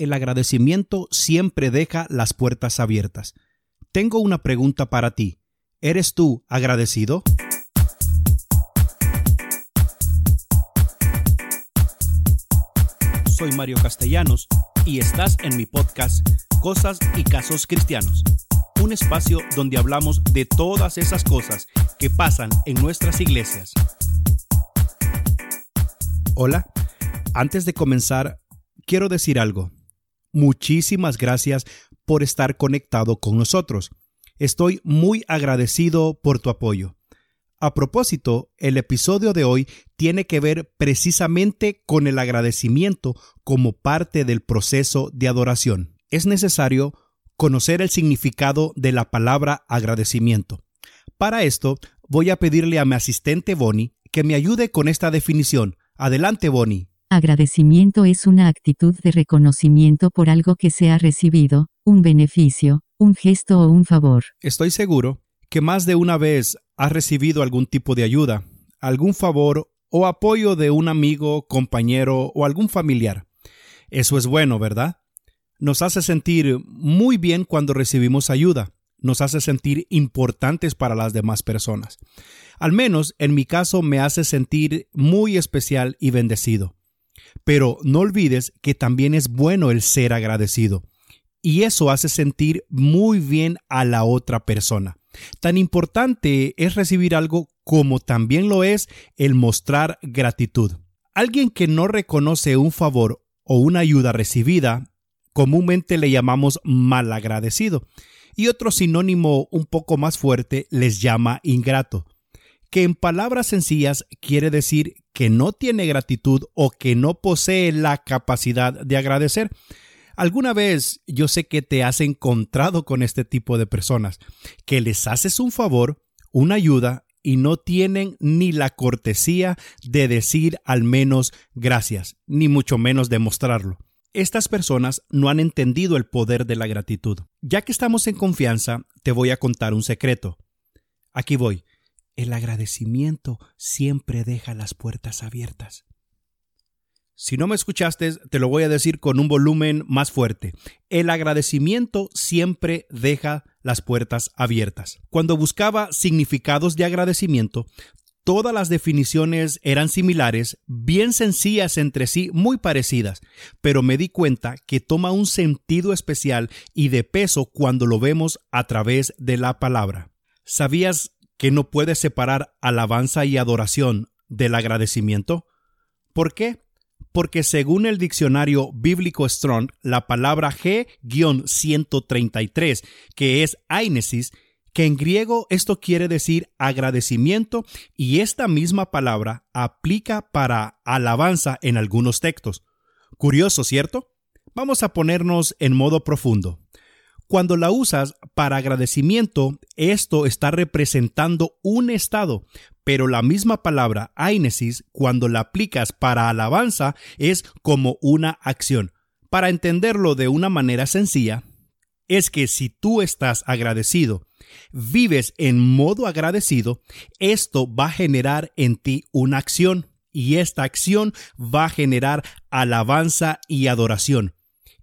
el agradecimiento siempre deja las puertas abiertas. Tengo una pregunta para ti. ¿Eres tú agradecido? Soy Mario Castellanos y estás en mi podcast Cosas y Casos Cristianos, un espacio donde hablamos de todas esas cosas que pasan en nuestras iglesias. Hola, antes de comenzar, quiero decir algo. Muchísimas gracias por estar conectado con nosotros. Estoy muy agradecido por tu apoyo. A propósito, el episodio de hoy tiene que ver precisamente con el agradecimiento como parte del proceso de adoración. Es necesario conocer el significado de la palabra agradecimiento. Para esto, voy a pedirle a mi asistente Bonnie que me ayude con esta definición. Adelante, Bonnie. Agradecimiento es una actitud de reconocimiento por algo que se ha recibido, un beneficio, un gesto o un favor. Estoy seguro que más de una vez has recibido algún tipo de ayuda, algún favor o apoyo de un amigo, compañero o algún familiar. Eso es bueno, ¿verdad? Nos hace sentir muy bien cuando recibimos ayuda, nos hace sentir importantes para las demás personas. Al menos en mi caso me hace sentir muy especial y bendecido. Pero no olvides que también es bueno el ser agradecido. Y eso hace sentir muy bien a la otra persona. Tan importante es recibir algo como también lo es el mostrar gratitud. Alguien que no reconoce un favor o una ayuda recibida, comúnmente le llamamos malagradecido. Y otro sinónimo un poco más fuerte les llama ingrato que en palabras sencillas quiere decir que no tiene gratitud o que no posee la capacidad de agradecer. Alguna vez yo sé que te has encontrado con este tipo de personas, que les haces un favor, una ayuda y no tienen ni la cortesía de decir al menos gracias, ni mucho menos demostrarlo. Estas personas no han entendido el poder de la gratitud. Ya que estamos en confianza, te voy a contar un secreto. Aquí voy. El agradecimiento siempre deja las puertas abiertas. Si no me escuchaste, te lo voy a decir con un volumen más fuerte. El agradecimiento siempre deja las puertas abiertas. Cuando buscaba significados de agradecimiento, todas las definiciones eran similares, bien sencillas entre sí, muy parecidas, pero me di cuenta que toma un sentido especial y de peso cuando lo vemos a través de la palabra. ¿Sabías que no puede separar alabanza y adoración del agradecimiento? ¿Por qué? Porque según el diccionario bíblico Strong, la palabra G-133, que es ainesis, que en griego esto quiere decir agradecimiento y esta misma palabra aplica para alabanza en algunos textos. Curioso, ¿cierto? Vamos a ponernos en modo profundo. Cuando la usas para agradecimiento, esto está representando un estado, pero la misma palabra ainesis, cuando la aplicas para alabanza, es como una acción. Para entenderlo de una manera sencilla, es que si tú estás agradecido, vives en modo agradecido, esto va a generar en ti una acción y esta acción va a generar alabanza y adoración.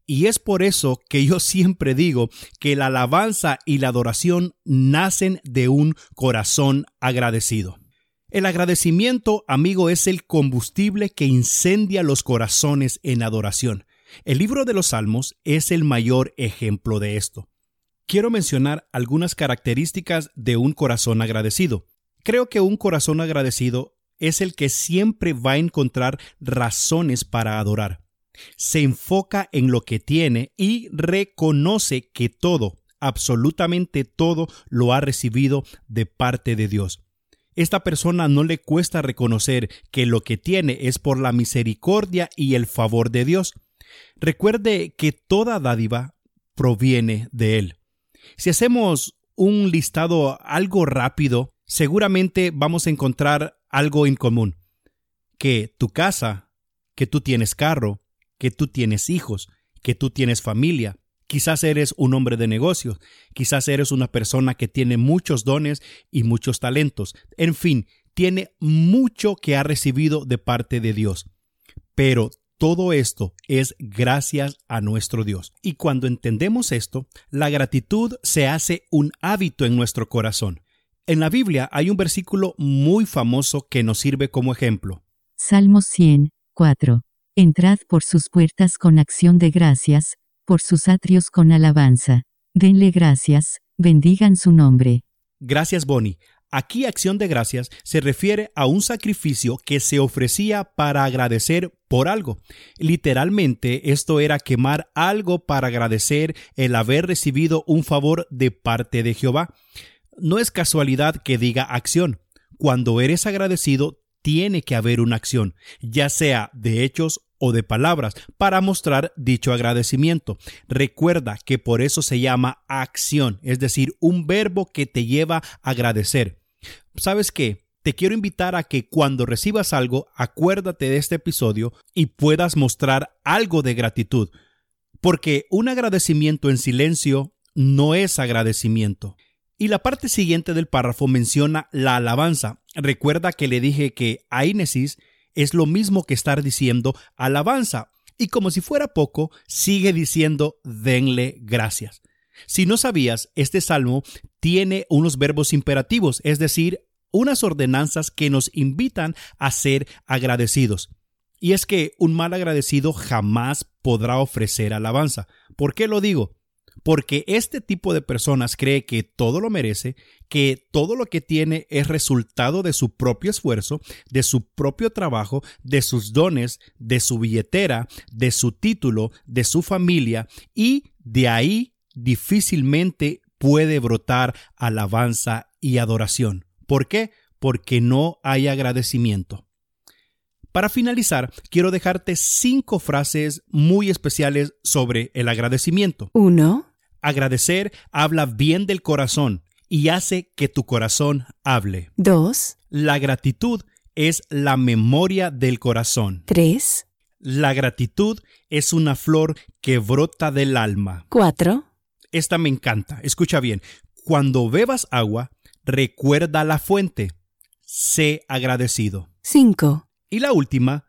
Y es por eso que yo siempre digo que la alabanza y la adoración nacen de un corazón agradecido. El agradecimiento, amigo, es el combustible que incendia los corazones en adoración. El libro de los Salmos es el mayor ejemplo de esto. Quiero mencionar algunas características de un corazón agradecido. Creo que un corazón agradecido es el que siempre va a encontrar razones para adorar se enfoca en lo que tiene y reconoce que todo, absolutamente todo, lo ha recibido de parte de Dios. Esta persona no le cuesta reconocer que lo que tiene es por la misericordia y el favor de Dios. Recuerde que toda dádiva proviene de Él. Si hacemos un listado algo rápido, seguramente vamos a encontrar algo en común. Que tu casa, que tú tienes carro, que tú tienes hijos, que tú tienes familia. Quizás eres un hombre de negocios, quizás eres una persona que tiene muchos dones y muchos talentos. En fin, tiene mucho que ha recibido de parte de Dios. Pero todo esto es gracias a nuestro Dios. Y cuando entendemos esto, la gratitud se hace un hábito en nuestro corazón. En la Biblia hay un versículo muy famoso que nos sirve como ejemplo. Salmos 100, 4. Entrad por sus puertas con acción de gracias, por sus atrios con alabanza. Denle gracias, bendigan su nombre. Gracias, Bonnie. Aquí acción de gracias se refiere a un sacrificio que se ofrecía para agradecer por algo. Literalmente esto era quemar algo para agradecer el haber recibido un favor de parte de Jehová. No es casualidad que diga acción. Cuando eres agradecido, tiene que haber una acción, ya sea de hechos o de palabras, para mostrar dicho agradecimiento. Recuerda que por eso se llama acción, es decir, un verbo que te lleva a agradecer. ¿Sabes qué? Te quiero invitar a que cuando recibas algo, acuérdate de este episodio y puedas mostrar algo de gratitud, porque un agradecimiento en silencio no es agradecimiento. Y la parte siguiente del párrafo menciona la alabanza. Recuerda que le dije que ainesis es lo mismo que estar diciendo alabanza. Y como si fuera poco, sigue diciendo denle gracias. Si no sabías, este salmo tiene unos verbos imperativos, es decir, unas ordenanzas que nos invitan a ser agradecidos. Y es que un mal agradecido jamás podrá ofrecer alabanza. ¿Por qué lo digo? Porque este tipo de personas cree que todo lo merece, que todo lo que tiene es resultado de su propio esfuerzo, de su propio trabajo, de sus dones, de su billetera, de su título, de su familia, y de ahí difícilmente puede brotar alabanza y adoración. ¿Por qué? Porque no hay agradecimiento. Para finalizar, quiero dejarte cinco frases muy especiales sobre el agradecimiento. 1. Agradecer habla bien del corazón y hace que tu corazón hable. 2. La gratitud es la memoria del corazón. 3. La gratitud es una flor que brota del alma. 4. Esta me encanta. Escucha bien. Cuando bebas agua, recuerda la fuente. Sé agradecido. 5. Y la última,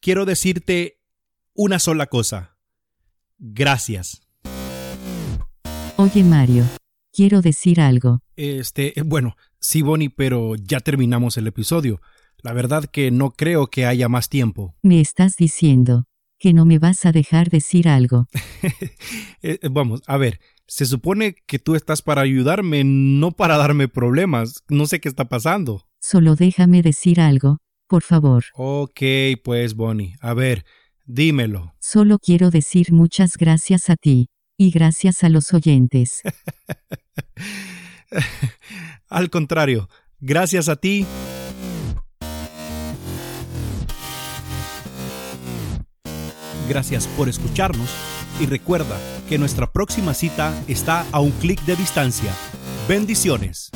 quiero decirte una sola cosa. Gracias. Oye Mario, quiero decir algo. Este, bueno, sí, Bonnie, pero ya terminamos el episodio. La verdad que no creo que haya más tiempo. Me estás diciendo que no me vas a dejar decir algo. Eh, vamos, a ver, se supone que tú estás para ayudarme, no para darme problemas. No sé qué está pasando. Solo déjame decir algo, por favor. Ok, pues, Bonnie, a ver, dímelo. Solo quiero decir muchas gracias a ti. Y gracias a los oyentes. Al contrario, gracias a ti. Gracias por escucharnos y recuerda que nuestra próxima cita está a un clic de distancia. Bendiciones.